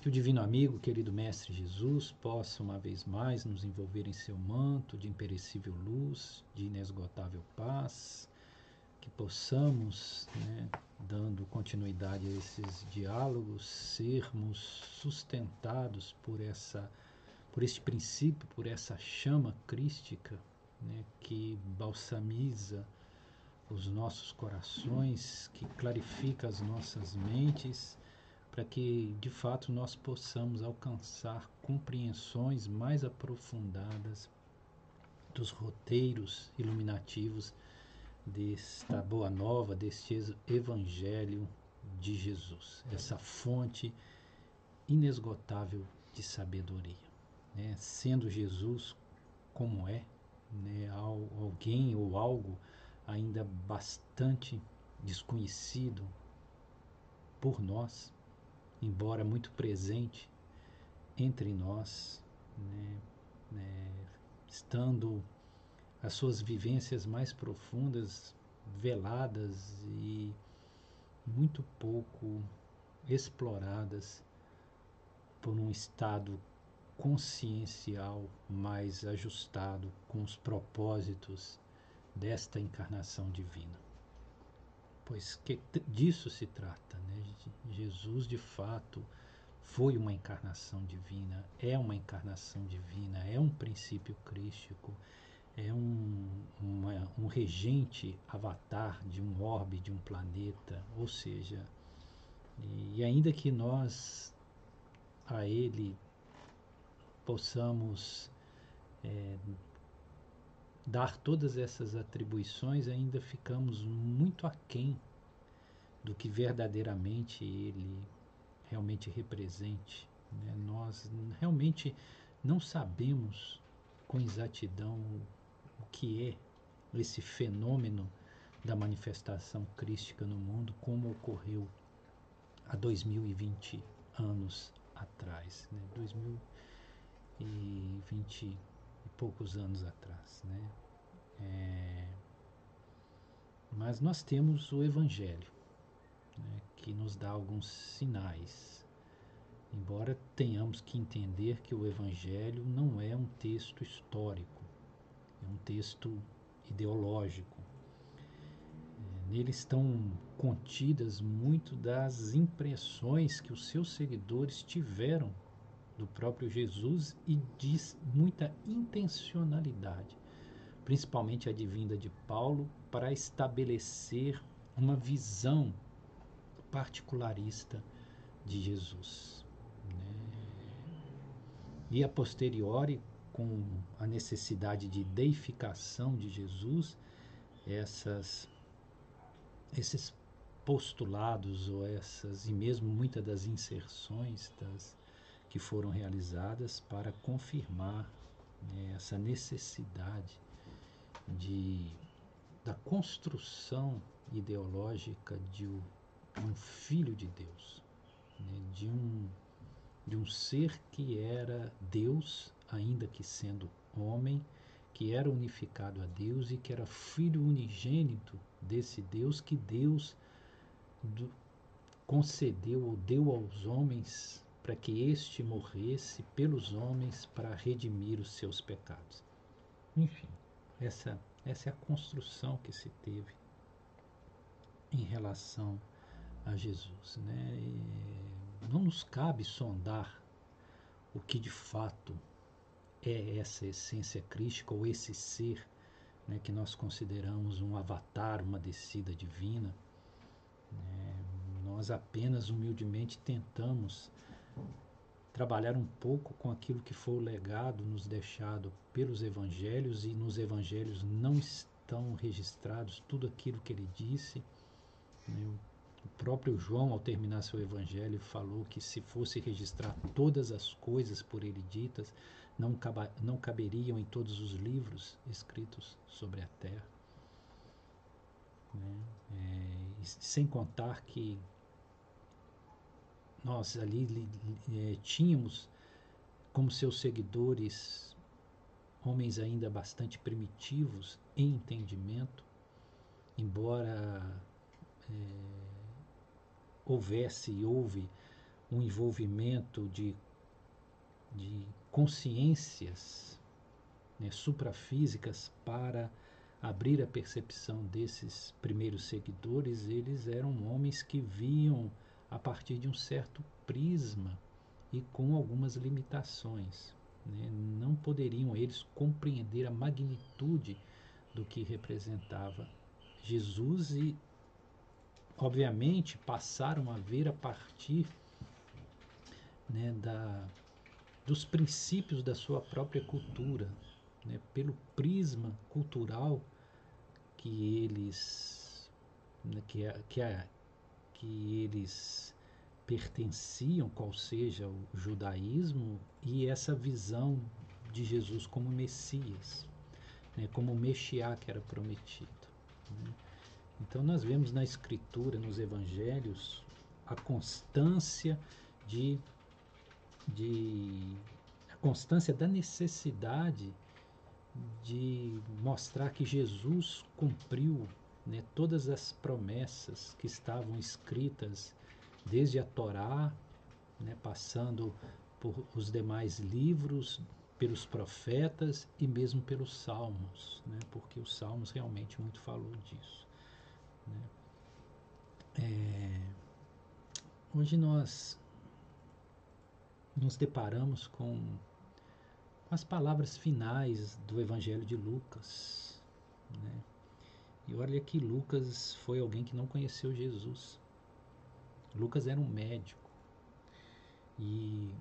Que o Divino Amigo, querido Mestre Jesus, possa uma vez mais nos envolver em seu manto de imperecível luz, de inesgotável paz, que possamos, né, dando continuidade a esses diálogos, sermos sustentados por essa por este princípio, por essa chama crística né, que balsamiza os nossos corações, que clarifica as nossas mentes para que de fato nós possamos alcançar compreensões mais aprofundadas dos roteiros iluminativos desta boa nova, deste evangelho de Jesus, essa fonte inesgotável de sabedoria. Né? Sendo Jesus como é, né? alguém ou algo ainda bastante desconhecido por nós, embora muito presente entre nós, né, né, estando as suas vivências mais profundas, veladas e muito pouco exploradas por um estado consciencial mais ajustado com os propósitos desta encarnação divina. Pois que disso se trata, né? Jesus de fato foi uma encarnação divina, é uma encarnação divina, é um princípio crístico, é um, uma, um regente avatar de um orbe, de um planeta, ou seja, e, e ainda que nós a ele possamos é, dar todas essas atribuições, ainda ficamos muito aquém do que verdadeiramente ele realmente represente. Né? Nós realmente não sabemos com exatidão o que é esse fenômeno da manifestação crística no mundo, como ocorreu há 2020 anos atrás, né? 2020 e poucos anos atrás, né? É... Mas nós temos o Evangelho, né, que nos dá alguns sinais. Embora tenhamos que entender que o Evangelho não é um texto histórico, é um texto ideológico. É, nele estão contidas muito das impressões que os seus seguidores tiveram do próprio Jesus e diz muita intencionalidade, principalmente a vinda de Paulo, para estabelecer uma visão particularista de Jesus. Né? E a posteriori, com a necessidade de deificação de Jesus, essas, esses postulados ou essas, e mesmo muitas das inserções das, que foram realizadas para confirmar né, essa necessidade de, da construção ideológica de, um filho de Deus, né, de, um, de um ser que era Deus, ainda que sendo homem, que era unificado a Deus e que era filho unigênito desse Deus que Deus do, concedeu ou deu aos homens para que este morresse pelos homens para redimir os seus pecados. Enfim, essa, essa é a construção que se teve em relação a Jesus. Né? E não nos cabe sondar o que de fato é essa essência crística ou esse ser né, que nós consideramos um avatar, uma descida divina. Né? Nós apenas humildemente tentamos trabalhar um pouco com aquilo que foi o legado nos deixado pelos evangelhos e nos evangelhos não estão registrados tudo aquilo que ele disse. Né? O próprio João, ao terminar seu evangelho, falou que se fosse registrar todas as coisas por ele ditas, não, não caberiam em todos os livros escritos sobre a terra. Né? É, sem contar que nós ali é, tínhamos como seus seguidores homens ainda bastante primitivos em entendimento, embora é, houvesse e houve um envolvimento de, de consciências né, suprafísicas para abrir a percepção desses primeiros seguidores, eles eram homens que viam a partir de um certo prisma e com algumas limitações. Né? Não poderiam eles compreender a magnitude do que representava Jesus e, obviamente, passaram a ver a partir né, da, dos princípios da sua própria cultura, né, pelo prisma cultural que eles né, que, que, que eles pertenciam, qual seja o judaísmo, e essa visão de Jesus como Messias, né, como Mexiá que era prometido. Né. Então nós vemos na Escritura, nos Evangelhos, a constância de, de a constância da necessidade de mostrar que Jesus cumpriu né, todas as promessas que estavam escritas desde a Torá, né, passando por os demais livros, pelos profetas e mesmo pelos salmos, né, porque os salmos realmente muito falou disso. Né. É, hoje nós nos deparamos com as palavras finais do Evangelho de Lucas. Né? E olha que Lucas foi alguém que não conheceu Jesus. Lucas era um médico. E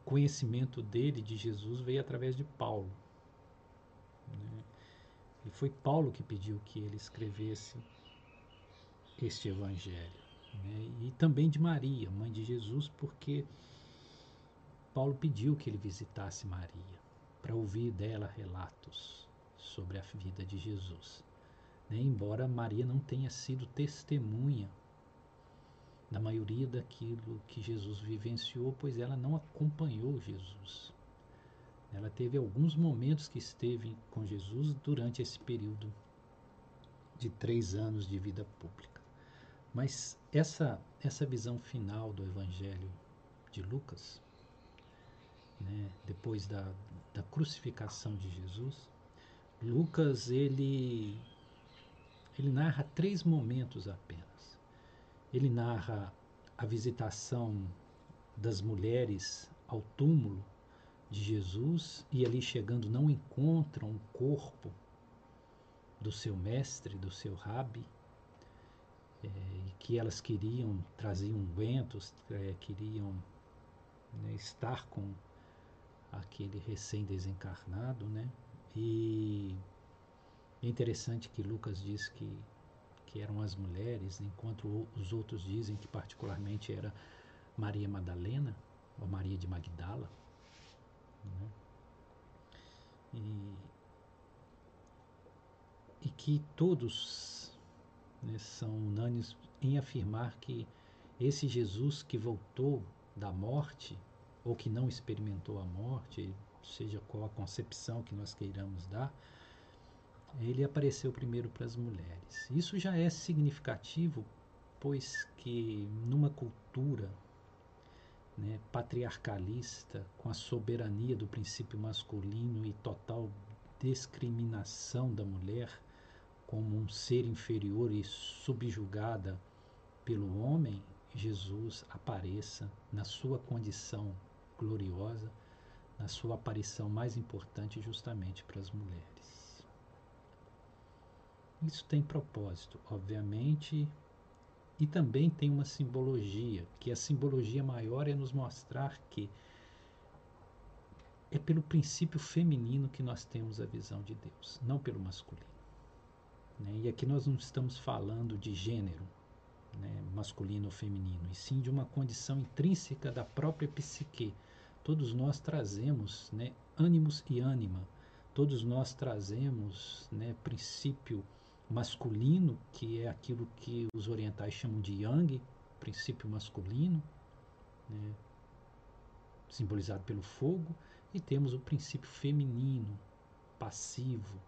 o conhecimento dele de Jesus veio através de Paulo. Né? E foi Paulo que pediu que ele escrevesse este evangelho. Né? E também de Maria, mãe de Jesus, porque Paulo pediu que ele visitasse Maria para ouvir dela relatos sobre a vida de Jesus. Né? Embora Maria não tenha sido testemunha da maioria daquilo que Jesus vivenciou, pois ela não acompanhou Jesus. Ela teve alguns momentos que esteve com Jesus durante esse período de três anos de vida pública. Mas essa, essa visão final do Evangelho de Lucas né, depois da, da crucificação de Jesus, Lucas ele, ele narra três momentos apenas. Ele narra a visitação das mulheres ao túmulo de Jesus e ali chegando não encontram o corpo do seu mestre, do seu rabi, é, que elas queriam, traziam ungüentos, é, queriam né, estar com aquele recém-desencarnado, né? E é interessante que Lucas diz que, que eram as mulheres, enquanto os outros dizem que particularmente era Maria Madalena ou Maria de Magdala. Né? E, e que todos né, são unânimes em afirmar que esse Jesus que voltou da morte ou que não experimentou a morte, seja qual a concepção que nós queiramos dar, ele apareceu primeiro para as mulheres. Isso já é significativo, pois que numa cultura né, patriarcalista, com a soberania do princípio masculino e total discriminação da mulher como um ser inferior e subjugada pelo homem, Jesus apareça na sua condição gloriosa na sua aparição mais importante justamente para as mulheres. Isso tem propósito, obviamente, e também tem uma simbologia, que a simbologia maior é nos mostrar que é pelo princípio feminino que nós temos a visão de Deus, não pelo masculino. Né? E aqui nós não estamos falando de gênero, né, masculino ou feminino, e sim de uma condição intrínseca da própria psique, Todos nós trazemos né, ânimos e ânima, todos nós trazemos né, princípio masculino, que é aquilo que os orientais chamam de yang, princípio masculino, né, simbolizado pelo fogo, e temos o princípio feminino, passivo,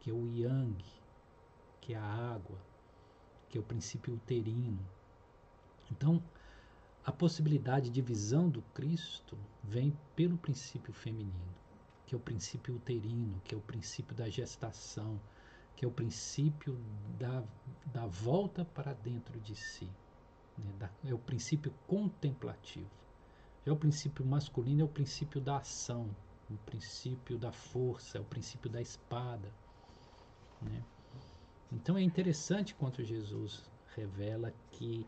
que é o yang, que é a água, que é o princípio uterino. Então, a possibilidade de visão do Cristo vem pelo princípio feminino, que é o princípio uterino, que é o princípio da gestação, que é o princípio da, da volta para dentro de si. Né? Da, é o princípio contemplativo. Já o princípio masculino é o princípio da ação, o princípio da força, é o princípio da espada. Né? Então é interessante quando Jesus revela que,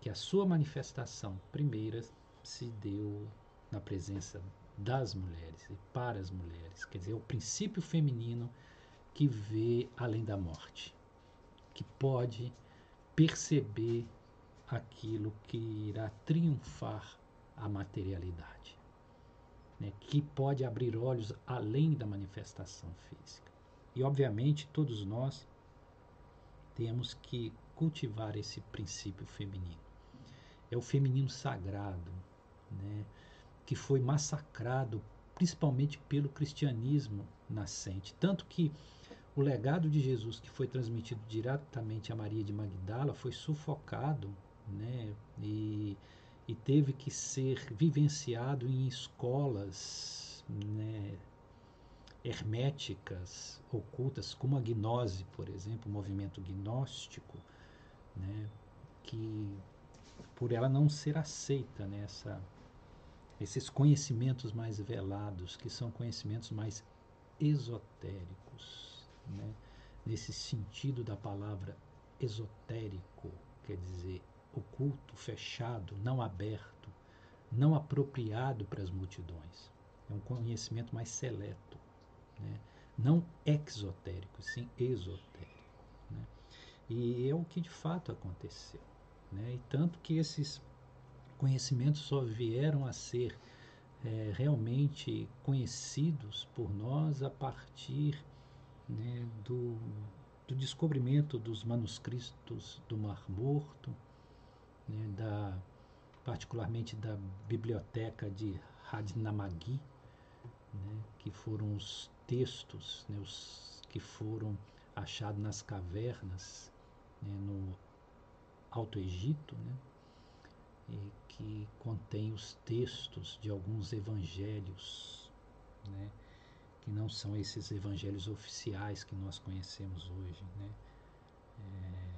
que a sua manifestação primeira se deu na presença das mulheres e para as mulheres. Quer dizer, é o princípio feminino que vê além da morte, que pode perceber aquilo que irá triunfar a materialidade, né? que pode abrir olhos além da manifestação física. E, obviamente, todos nós temos que cultivar esse princípio feminino. É o feminino sagrado, né? que foi massacrado principalmente pelo cristianismo nascente. Tanto que o legado de Jesus, que foi transmitido diretamente a Maria de Magdala, foi sufocado né? e, e teve que ser vivenciado em escolas né? herméticas, ocultas, como a gnose, por exemplo, o movimento gnóstico, né? que por ela não ser aceita nessa esses conhecimentos mais velados, que são conhecimentos mais esotéricos né? nesse sentido da palavra esotérico, quer dizer oculto, fechado, não aberto, não apropriado para as multidões. É um conhecimento mais seleto, né? não exotérico, sim esotérico. Né? E é o que de fato aconteceu. Né? E tanto que esses conhecimentos só vieram a ser é, realmente conhecidos por nós a partir né, do, do, descobrimento dos manuscritos do Mar Morto, né, da, particularmente da biblioteca de Hadnamagi, né, que foram os textos né, os que foram achados nas cavernas né, no Alto Egito, né, e que contém os textos de alguns evangelhos, né, que não são esses evangelhos oficiais que nós conhecemos hoje, né? É,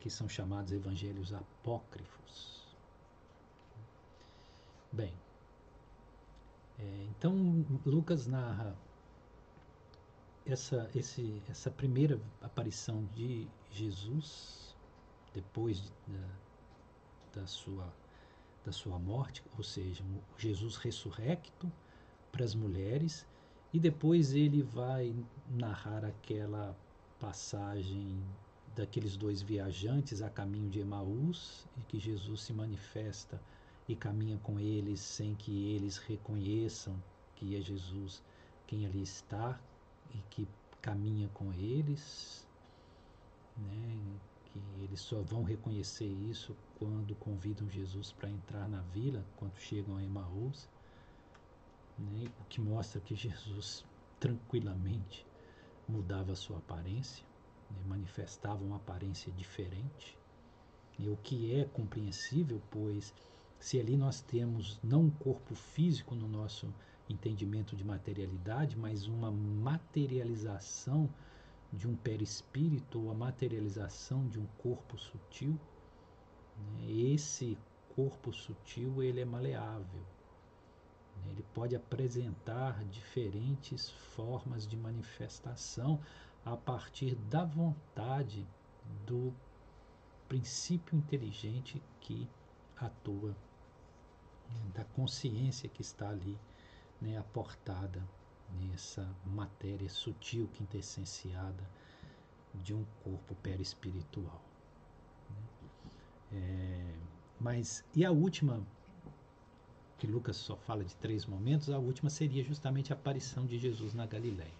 que são chamados evangelhos apócrifos. Bem, é, então Lucas narra essa, esse, essa primeira aparição de Jesus depois de, da, da, sua, da sua morte, ou seja, Jesus ressurrecto para as mulheres e depois ele vai narrar aquela passagem daqueles dois viajantes a caminho de Emaús e que Jesus se manifesta e caminha com eles sem que eles reconheçam que é Jesus quem ali está e que caminha com eles, né? que eles só vão reconhecer isso quando convidam Jesus para entrar na vila, quando chegam a Emaús né? o que mostra que Jesus tranquilamente mudava a sua aparência, né? manifestava uma aparência diferente, e o que é compreensível, pois se ali nós temos não um corpo físico no nosso entendimento de materialidade, mas uma materialização de um perispírito ou a materialização de um corpo sutil, né? esse corpo sutil ele é maleável? Ele pode apresentar diferentes formas de manifestação a partir da vontade do princípio inteligente que atua, né? da consciência que está ali né, aportada nessa matéria sutil, quintessenciada de um corpo perispiritual. Né? É, mas e a última que Lucas só fala de três momentos, a última seria justamente a aparição de Jesus na Galiléia.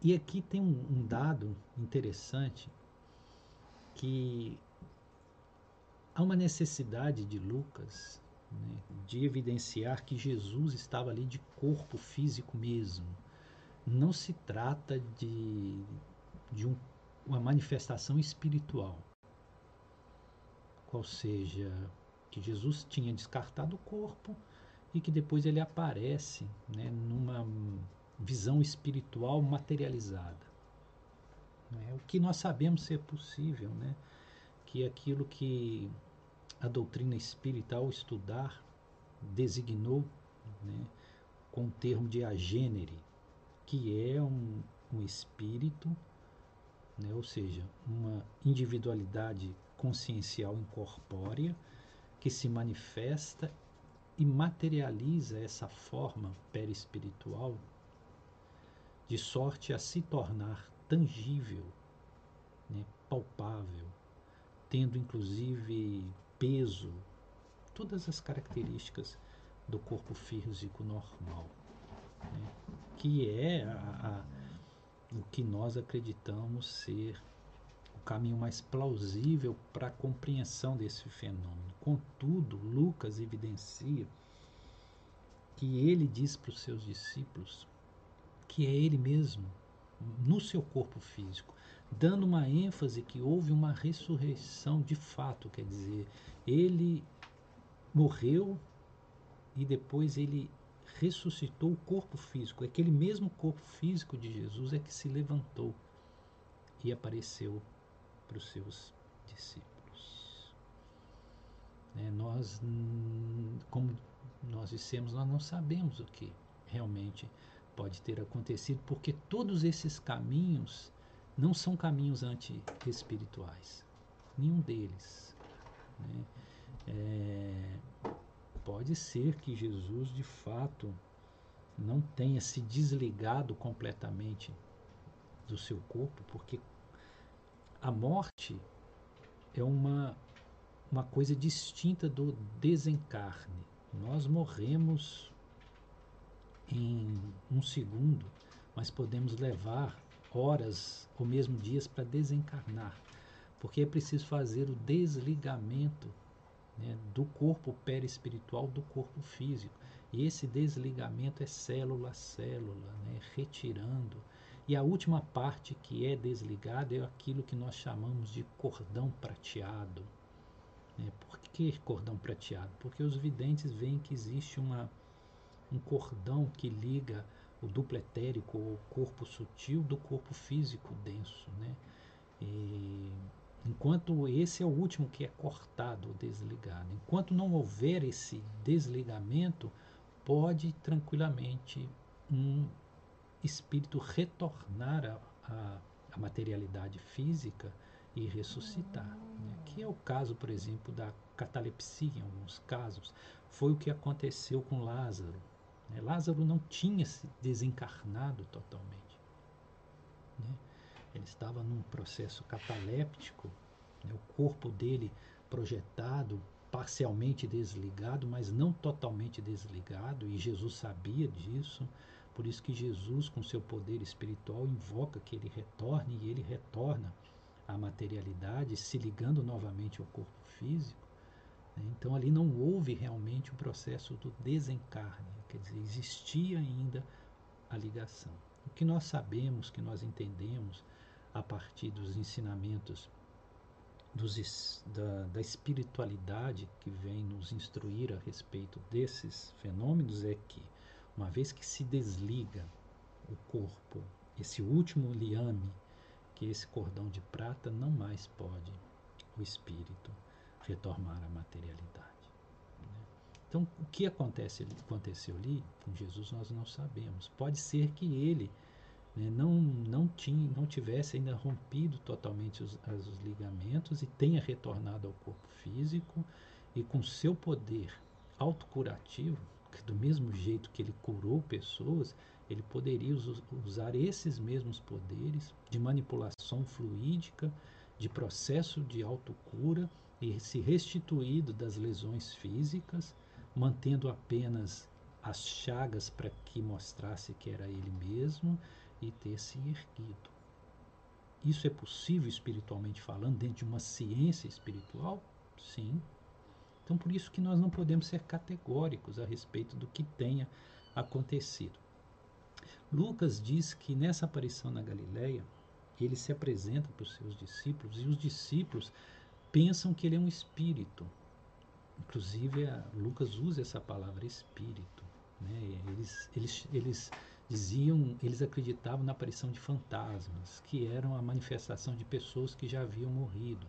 E aqui tem um, um dado interessante que há uma necessidade de Lucas né, de evidenciar que Jesus estava ali de corpo físico mesmo. Não se trata de, de um, uma manifestação espiritual. qual seja que Jesus tinha descartado o corpo e que depois ele aparece né, numa visão espiritual materializada. Né? O que nós sabemos ser possível, né? que é aquilo que a doutrina espírita, ao estudar, designou né, com o termo de agênere, que é um, um espírito, né, ou seja, uma individualidade consciencial incorpórea que se manifesta e materializa essa forma perispiritual de sorte a se tornar tangível, né, palpável, tendo inclusive peso, todas as características do corpo físico normal, né, que é a, a, o que nós acreditamos ser o caminho mais plausível para a compreensão desse fenômeno. Contudo, Lucas evidencia que ele diz para os seus discípulos que é ele mesmo no seu corpo físico, dando uma ênfase que houve uma ressurreição de fato, quer dizer, ele morreu e depois ele ressuscitou o corpo físico. Aquele mesmo corpo físico de Jesus é que se levantou e apareceu para os seus discípulos. É, nós, como nós dissemos, nós não sabemos o que realmente pode ter acontecido, porque todos esses caminhos não são caminhos anti-espirituais. Nenhum deles. Né? É, pode ser que Jesus, de fato, não tenha se desligado completamente do seu corpo, porque a morte é uma, uma coisa distinta do desencarne. Nós morremos em um segundo, mas podemos levar horas ou mesmo dias para desencarnar, porque é preciso fazer o desligamento né, do corpo perispiritual do corpo físico. E esse desligamento é célula a célula, né, retirando e a última parte que é desligada é aquilo que nós chamamos de cordão prateado. Né? Por que cordão prateado? Porque os videntes veem que existe uma, um cordão que liga o duplo etérico, ou corpo sutil, do corpo físico denso. Né? E, enquanto esse é o último que é cortado ou desligado. Enquanto não houver esse desligamento, pode tranquilamente um espírito retornar à, materialidade física e ressuscitar. Né? Que é o caso, por exemplo, da catalepsia, em alguns casos. Foi o que aconteceu com Lázaro. Né? Lázaro não tinha se desencarnado totalmente. Né? Ele estava num processo cataléptico, né? o corpo dele projetado, parcialmente desligado, mas não totalmente desligado, e Jesus sabia disso. Por isso que Jesus, com seu poder espiritual, invoca que ele retorne e ele retorna à materialidade, se ligando novamente ao corpo físico. Né? Então ali não houve realmente o processo do desencarne, quer dizer, existia ainda a ligação. O que nós sabemos, que nós entendemos a partir dos ensinamentos dos, da, da espiritualidade que vem nos instruir a respeito desses fenômenos é que uma vez que se desliga o corpo, esse último liame, que esse cordão de prata, não mais pode o espírito retornar à materialidade. Né? Então, o que acontece, aconteceu ali com Jesus nós não sabemos. Pode ser que ele né, não, não, tinha, não tivesse ainda rompido totalmente os, os ligamentos e tenha retornado ao corpo físico e com seu poder autocurativo, que do mesmo jeito que ele curou pessoas, ele poderia usar esses mesmos poderes de manipulação fluídica, de processo de autocura e se restituído das lesões físicas, mantendo apenas as chagas para que mostrasse que era ele mesmo e ter se erguido. Isso é possível espiritualmente falando, dentro de uma ciência espiritual? Sim, então, por isso que nós não podemos ser categóricos a respeito do que tenha acontecido. Lucas diz que nessa aparição na Galileia, ele se apresenta para os seus discípulos e os discípulos pensam que ele é um espírito. Inclusive, Lucas usa essa palavra espírito. Né? Eles, eles, eles diziam, eles acreditavam na aparição de fantasmas, que eram a manifestação de pessoas que já haviam morrido.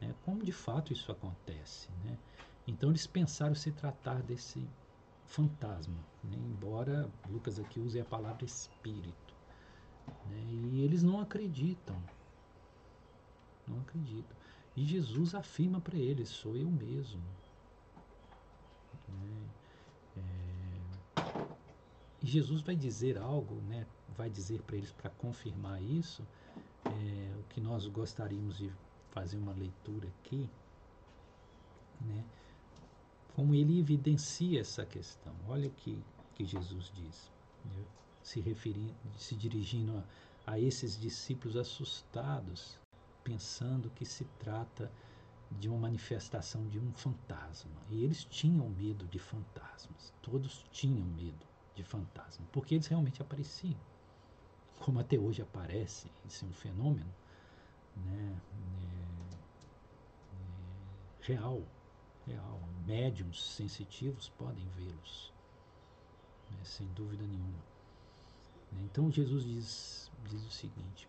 Né? Como de fato isso acontece. Né? Então eles pensaram se tratar desse fantasma, né? embora Lucas aqui use a palavra espírito. Né? E eles não acreditam. Não acreditam. E Jesus afirma para eles: sou eu mesmo. Né? É... E Jesus vai dizer algo, né? vai dizer para eles para confirmar isso, é, o que nós gostaríamos de fazer uma leitura aqui, né? Como ele evidencia essa questão. Olha o que, que Jesus diz, né? se, referindo, se dirigindo a, a esses discípulos assustados, pensando que se trata de uma manifestação de um fantasma. E eles tinham medo de fantasmas, todos tinham medo de fantasma, porque eles realmente apareciam, como até hoje aparece, isso é um fenômeno né, é, é, real. Médiums sensitivos podem vê-los, né, sem dúvida nenhuma. Então Jesus diz, diz o seguinte: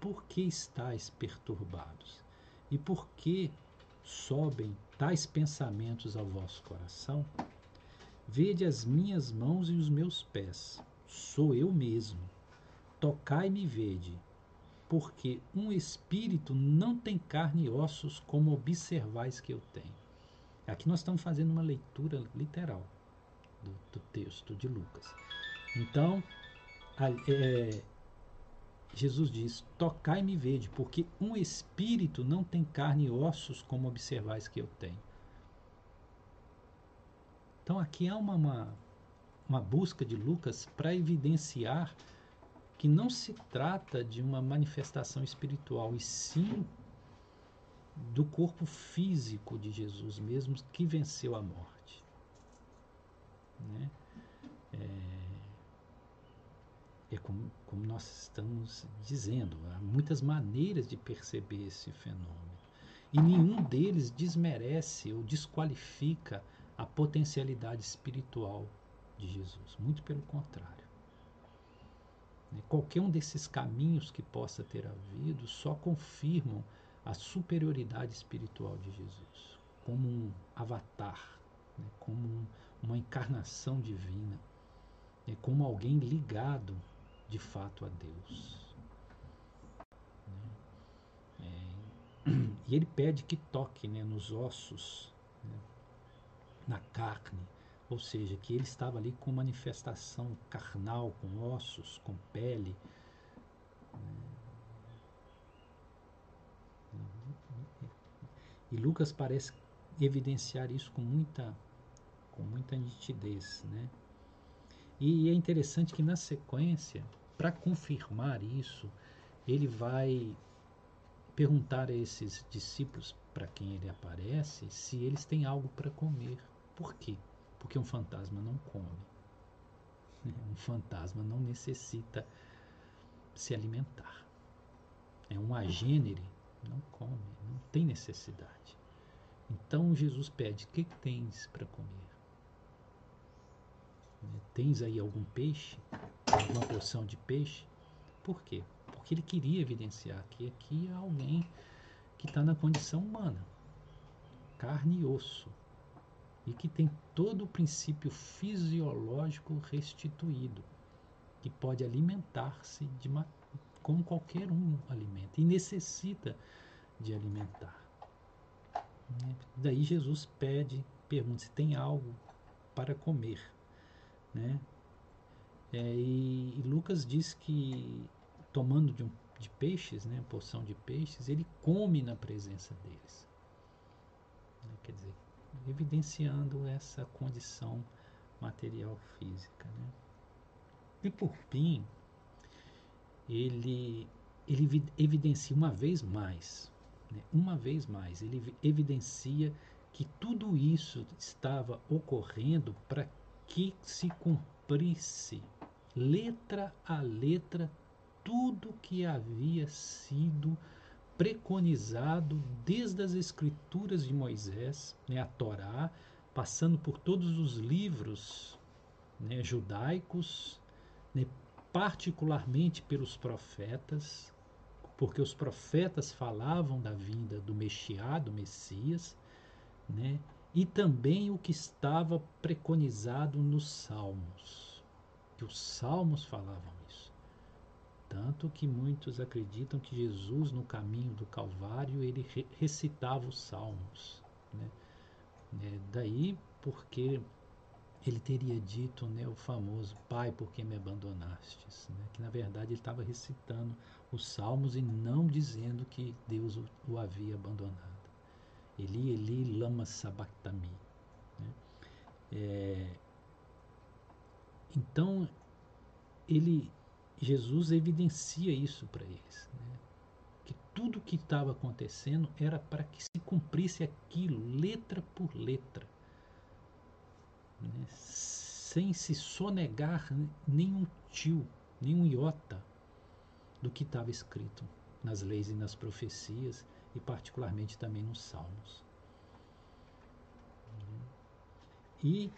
Por que estáis perturbados? E por que sobem tais pensamentos ao vosso coração? Vede as minhas mãos e os meus pés, sou eu mesmo. Tocai-me e vede, porque um espírito não tem carne e ossos, como observais que eu tenho. Aqui nós estamos fazendo uma leitura literal do, do texto de Lucas. Então, a, é, Jesus diz: Tocai-me vede, porque um espírito não tem carne e ossos, como observais que eu tenho. Então, aqui há uma, uma, uma busca de Lucas para evidenciar que não se trata de uma manifestação espiritual, e sim do corpo físico de Jesus mesmo que venceu a morte. Né? É, é como, como nós estamos dizendo, há muitas maneiras de perceber esse fenômeno. E nenhum deles desmerece ou desqualifica a potencialidade espiritual de Jesus. Muito pelo contrário. Né? Qualquer um desses caminhos que possa ter havido só confirmam a superioridade espiritual de Jesus, como um avatar, né? como uma encarnação divina, né? como alguém ligado de fato a Deus. Né? É, e ele pede que toque né, nos ossos, né, na carne, ou seja, que ele estava ali com manifestação carnal, com ossos, com pele. E Lucas parece evidenciar isso com muita, com muita nitidez. Né? E é interessante que na sequência, para confirmar isso, ele vai perguntar a esses discípulos para quem ele aparece se eles têm algo para comer. Por quê? Porque um fantasma não come. Um fantasma não necessita se alimentar. É um agênere, não come, não tem necessidade. Então Jesus pede: O que tens para comer? Tens aí algum peixe? Alguma porção de peixe? Por quê? Porque ele queria evidenciar que aqui há alguém que está na condição humana, carne e osso, e que tem todo o princípio fisiológico restituído, que pode alimentar-se de uma, como qualquer um alimenta e necessita de alimentar. Daí Jesus pede, pergunta se tem algo para comer, né? É, e, e, Lucas diz que tomando de, um, de peixes, né, porção de peixes, ele come na presença deles. Quer dizer, evidenciando essa condição material física. Né? E por fim, ele, ele evidencia uma vez mais, né? uma vez mais, ele evidencia que tudo isso estava ocorrendo para que se cumprisse letra a letra tudo que havia sido preconizado desde as escrituras de Moisés, né, a Torá, passando por todos os livros né, judaicos, né, particularmente pelos profetas, porque os profetas falavam da vinda do Mexiá, do Messias, né, e também o que estava preconizado nos Salmos, que os Salmos falavam isso. Tanto que muitos acreditam que Jesus, no caminho do Calvário, ele recitava os Salmos. Né? É, daí porque ele teria dito né, o famoso Pai, por que me abandonastes? Né? Que na verdade ele estava recitando os Salmos e não dizendo que Deus o, o havia abandonado. Eli, Eli, lama sabachthani. Né? É, então, ele, Jesus evidencia isso para eles. Né? Que tudo que estava acontecendo era para que se cumprisse aquilo, letra por letra. Né? Sem se sonegar nenhum tio, nenhum iota do que estava escrito nas leis e nas profecias e particularmente também nos Salmos. E,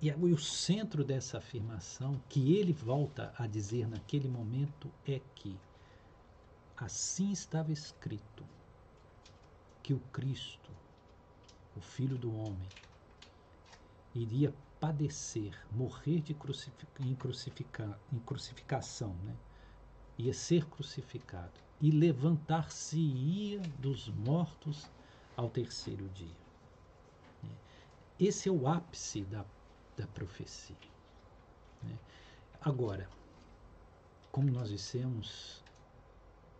e o centro dessa afirmação, que ele volta a dizer naquele momento, é que assim estava escrito que o Cristo, o Filho do Homem, iria padecer, morrer de crucific, em, crucifica, em crucificação, né? ia ser crucificado e levantar-se-ia dos mortos ao terceiro dia. Esse é o ápice da, da profecia. Né? Agora, como nós dissemos,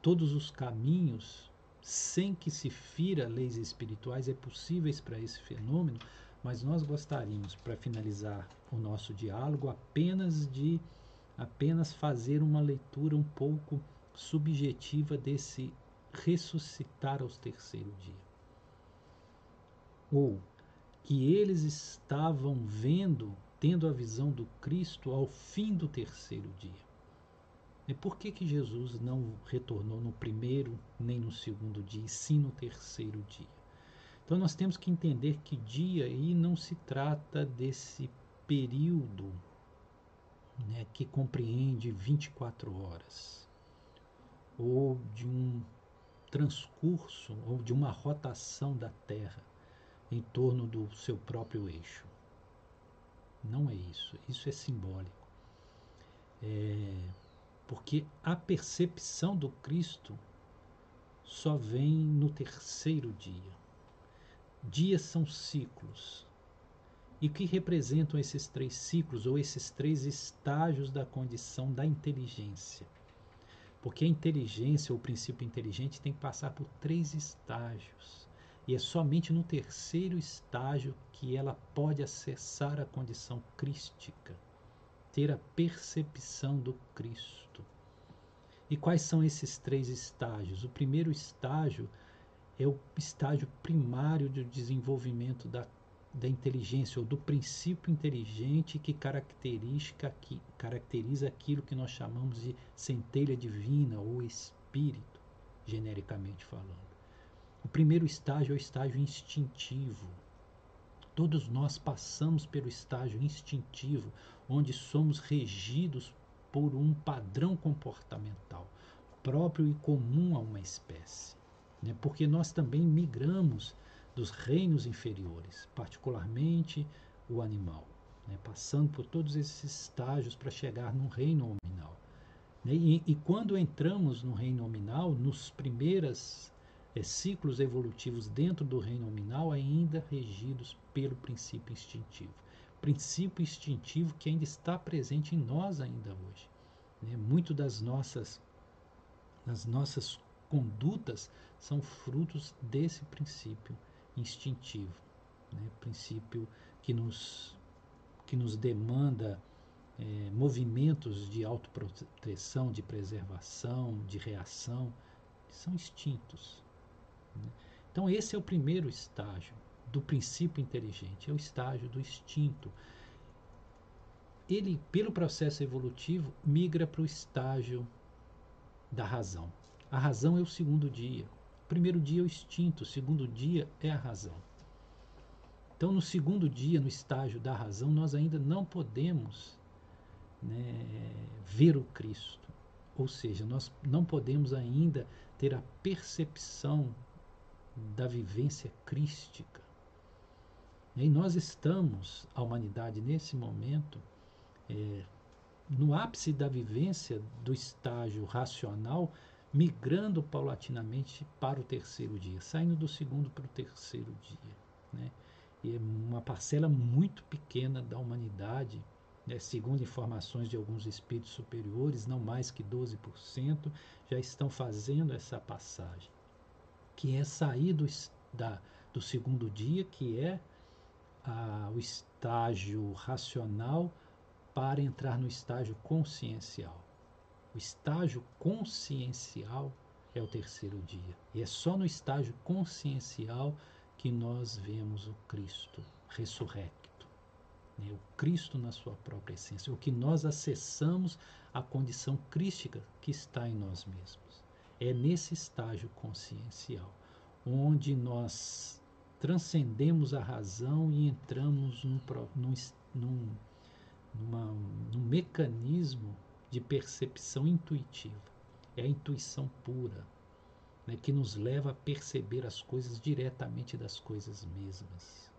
todos os caminhos, sem que se fira leis espirituais, é possíveis para esse fenômeno, mas nós gostaríamos, para finalizar o nosso diálogo, apenas de apenas fazer uma leitura um pouco subjetiva desse ressuscitar aos terceiro dia. Ou que eles estavam vendo, tendo a visão do Cristo ao fim do terceiro dia. E por que, que Jesus não retornou no primeiro nem no segundo dia, e sim no terceiro dia? Então nós temos que entender que dia aí não se trata desse período né, que compreende 24 horas, ou de um transcurso, ou de uma rotação da Terra em torno do seu próprio eixo. Não é isso, isso é simbólico. É, porque a percepção do Cristo só vem no terceiro dia. Dias são ciclos, e que representam esses três ciclos ou esses três estágios da condição da inteligência. Porque a inteligência, ou o princípio inteligente, tem que passar por três estágios. E é somente no terceiro estágio que ela pode acessar a condição crística, ter a percepção do Cristo. E quais são esses três estágios? O primeiro estágio é o estágio primário do desenvolvimento da da inteligência ou do princípio inteligente que caracteriza, que caracteriza aquilo que nós chamamos de centelha divina ou espírito, genericamente falando. O primeiro estágio é o estágio instintivo. Todos nós passamos pelo estágio instintivo, onde somos regidos por um padrão comportamental próprio e comum a uma espécie. Né? Porque nós também migramos dos reinos inferiores, particularmente o animal, né, passando por todos esses estágios para chegar no reino nominal. Né, e, e, quando entramos no reino nominal, nos primeiros é, ciclos evolutivos dentro do reino nominal, ainda regidos pelo princípio instintivo. Princípio instintivo que ainda está presente em nós ainda hoje. Né? Muito das nossas, das nossas condutas são frutos desse princípio instintivo, né? princípio que nos, que nos demanda é, movimentos de autoproteção, de preservação, de reação, que são instintos. Né? Então, esse é o primeiro estágio do princípio inteligente, é o estágio do instinto. Ele, pelo processo evolutivo, migra para o estágio da razão. A razão é o segundo dia. O primeiro dia é o instinto, o segundo dia é a razão. Então, no segundo dia, no estágio da razão, nós ainda não podemos né, ver o Cristo. Ou seja, nós não podemos ainda ter a percepção da vivência crística. E nós estamos, a humanidade, nesse momento, é, no ápice da vivência do estágio racional, migrando paulatinamente para o terceiro dia, saindo do segundo para o terceiro dia. Né? E é uma parcela muito pequena da humanidade, né, segundo informações de alguns espíritos superiores, não mais que 12%, já estão fazendo essa passagem, que é sair do, da, do segundo dia, que é o estágio racional para entrar no estágio consciencial. O estágio consciencial é o terceiro dia. E é só no estágio consciencial que nós vemos o Cristo ressurrecto. Né? O Cristo na sua própria essência. O que nós acessamos a condição crística que está em nós mesmos. É nesse estágio consciencial, onde nós transcendemos a razão e entramos num, num, num numa, num mecanismo de percepção intuitiva. É a intuição pura, né, que nos leva a perceber as coisas diretamente das coisas mesmas.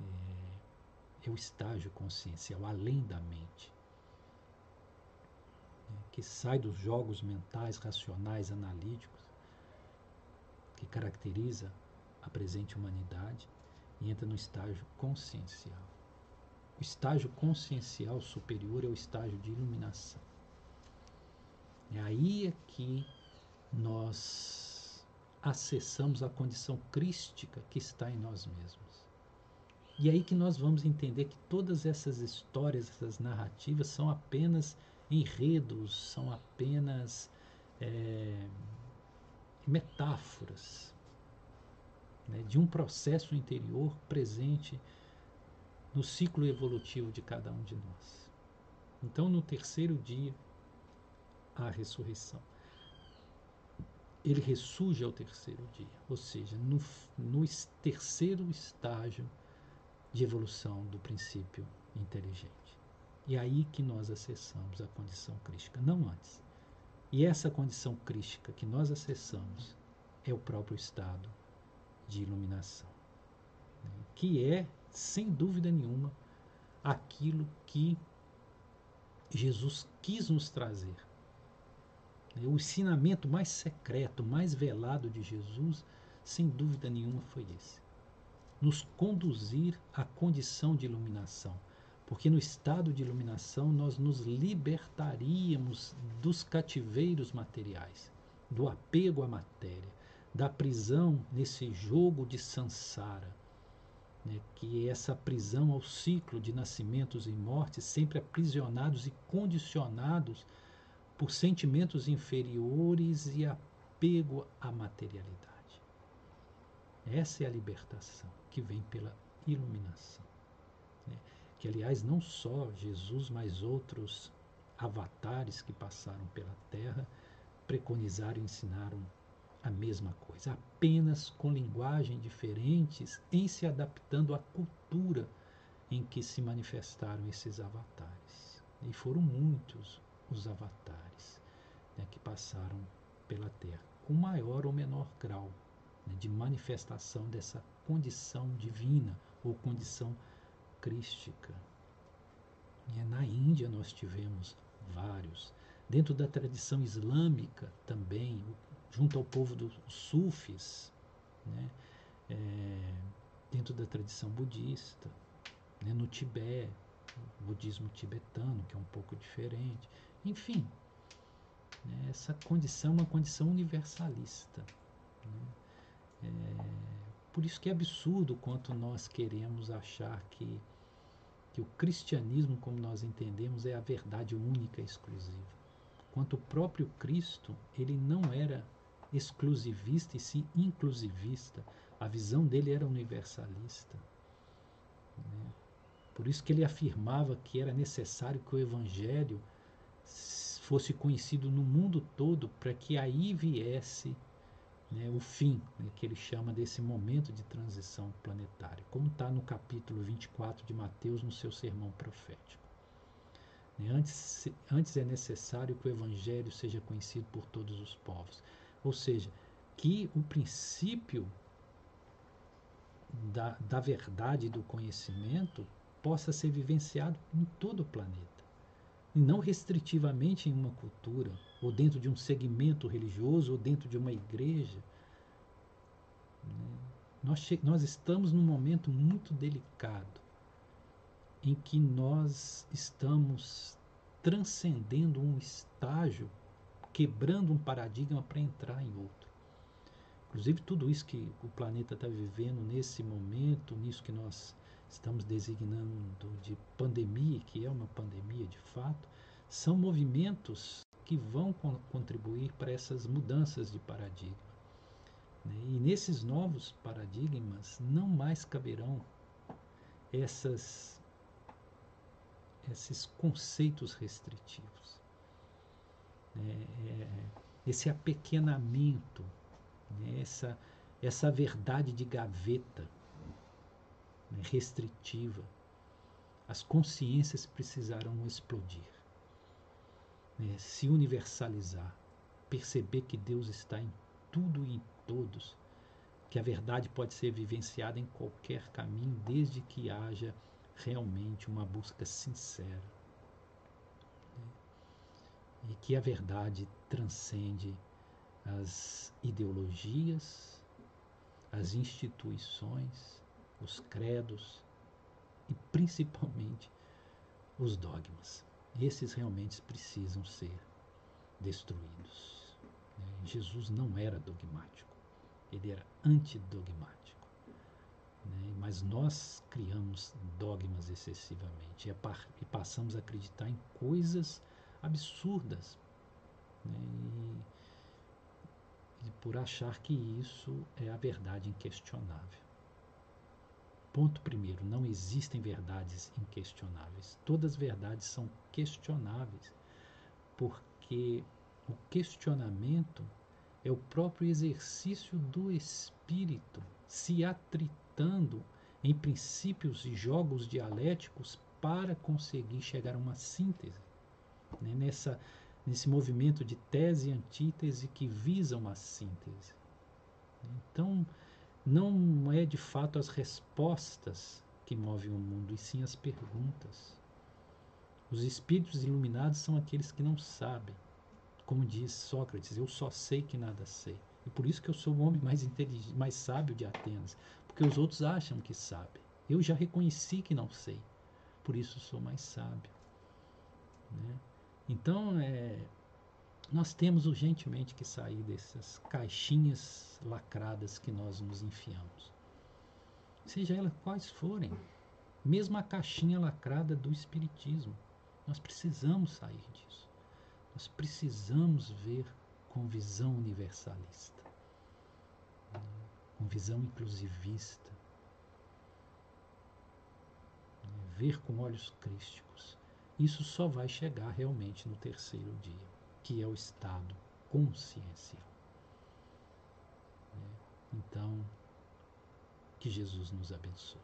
É, é, é o estágio consciencial, além da mente, né, que sai dos jogos mentais, racionais, analíticos, que caracteriza a presente humanidade e entra no estágio consciencial. O estágio consciencial superior é o estágio de iluminação. É aí é que nós acessamos a condição crística que está em nós mesmos. E é aí que nós vamos entender que todas essas histórias, essas narrativas são apenas enredos, são apenas é, metáforas né, de um processo interior presente no ciclo evolutivo de cada um de nós. Então, no terceiro dia, a ressurreição. Ele ressurge ao terceiro dia, ou seja, no, no terceiro estágio de evolução do princípio inteligente. E é aí que nós acessamos a condição crística, não antes. E essa condição crística que nós acessamos é o próprio estado de iluminação, né? que é sem dúvida nenhuma, aquilo que Jesus quis nos trazer. O ensinamento mais secreto, mais velado de Jesus, sem dúvida nenhuma, foi esse: nos conduzir à condição de iluminação. Porque no estado de iluminação nós nos libertaríamos dos cativeiros materiais, do apego à matéria, da prisão nesse jogo de sansara né, que é essa prisão ao ciclo de nascimentos e mortes, sempre aprisionados e condicionados por sentimentos inferiores e apego à materialidade. Essa é a libertação que vem pela iluminação. Que, aliás, não só Jesus, mas outros avatares que passaram pela Terra preconizaram e ensinaram a mesma coisa, apenas com linguagem diferentes em se adaptando à cultura em que se manifestaram esses avatares. E foram muitos os avatares né, que passaram pela Terra, com maior ou menor grau né, de manifestação dessa condição divina ou condição crística. E na Índia nós tivemos vários. Dentro da tradição islâmica também, junto ao povo dos sufis, né? É, dentro da tradição budista, né? no Tibete, o budismo tibetano, que é um pouco diferente. Enfim, né? essa condição é uma condição universalista. Né? É, por isso que é absurdo quanto nós queremos achar que, que o cristianismo, como nós entendemos, é a verdade única e exclusiva. Quanto o próprio Cristo, ele não era exclusivista e sim inclusivista. A visão dele era universalista. Né? Por isso que ele afirmava que era necessário que o Evangelho fosse conhecido no mundo todo para que aí viesse né, o fim, né, que ele chama desse momento de transição planetária, como está no capítulo 24 de Mateus, no seu sermão profético. Né, antes, antes é necessário que o Evangelho seja conhecido por todos os povos, ou seja, que o princípio da, da verdade e do conhecimento possa ser vivenciado em todo o planeta e não restritivamente em uma cultura, ou dentro de um segmento religioso, ou dentro de uma igreja. Né? Nós, nós estamos num momento muito delicado em que nós estamos transcendendo um estágio, quebrando um paradigma para entrar em outro. Inclusive, tudo isso que o planeta está vivendo nesse momento, nisso que nós estamos designando de pandemia, que é uma pandemia de fato, são movimentos que vão contribuir para essas mudanças de paradigma. Né? E nesses novos paradigmas não mais caberão essas, esses conceitos restritivos. Né? É, esse apequenamento, né? essa, essa verdade de gaveta restritiva, as consciências precisarão explodir, né, se universalizar, perceber que Deus está em tudo e em todos, que a verdade pode ser vivenciada em qualquer caminho, desde que haja realmente uma busca sincera. Né, e que a verdade transcende as ideologias, as instituições, os credos e principalmente os dogmas. Esses realmente precisam ser destruídos. Né? Jesus não era dogmático, ele era antidogmático. Né? Mas nós criamos dogmas excessivamente e passamos a acreditar em coisas absurdas. Né? E, por achar que isso é a verdade inquestionável. Ponto primeiro, não existem verdades inquestionáveis. Todas as verdades são questionáveis, porque o questionamento é o próprio exercício do espírito se atritando em princípios e jogos dialéticos para conseguir chegar a uma síntese. Né? Nessa, nesse movimento de tese e antítese que visa uma síntese. Então, não é de fato as respostas que movem o mundo, e sim as perguntas. Os espíritos iluminados são aqueles que não sabem. Como diz Sócrates, eu só sei que nada sei. E por isso que eu sou o homem mais inteligente, mais sábio de Atenas, porque os outros acham que sabem. Eu já reconheci que não sei. Por isso sou mais sábio. Né? Então, é, nós temos urgentemente que sair dessas caixinhas lacradas que nós nos enfiamos. Seja elas quais forem, mesmo a caixinha lacrada do Espiritismo, nós precisamos sair disso. Nós precisamos ver com visão universalista, com visão inclusivista, ver com olhos crísticos. Isso só vai chegar realmente no terceiro dia que é o estado consciencial. Né? Então, que Jesus nos abençoe.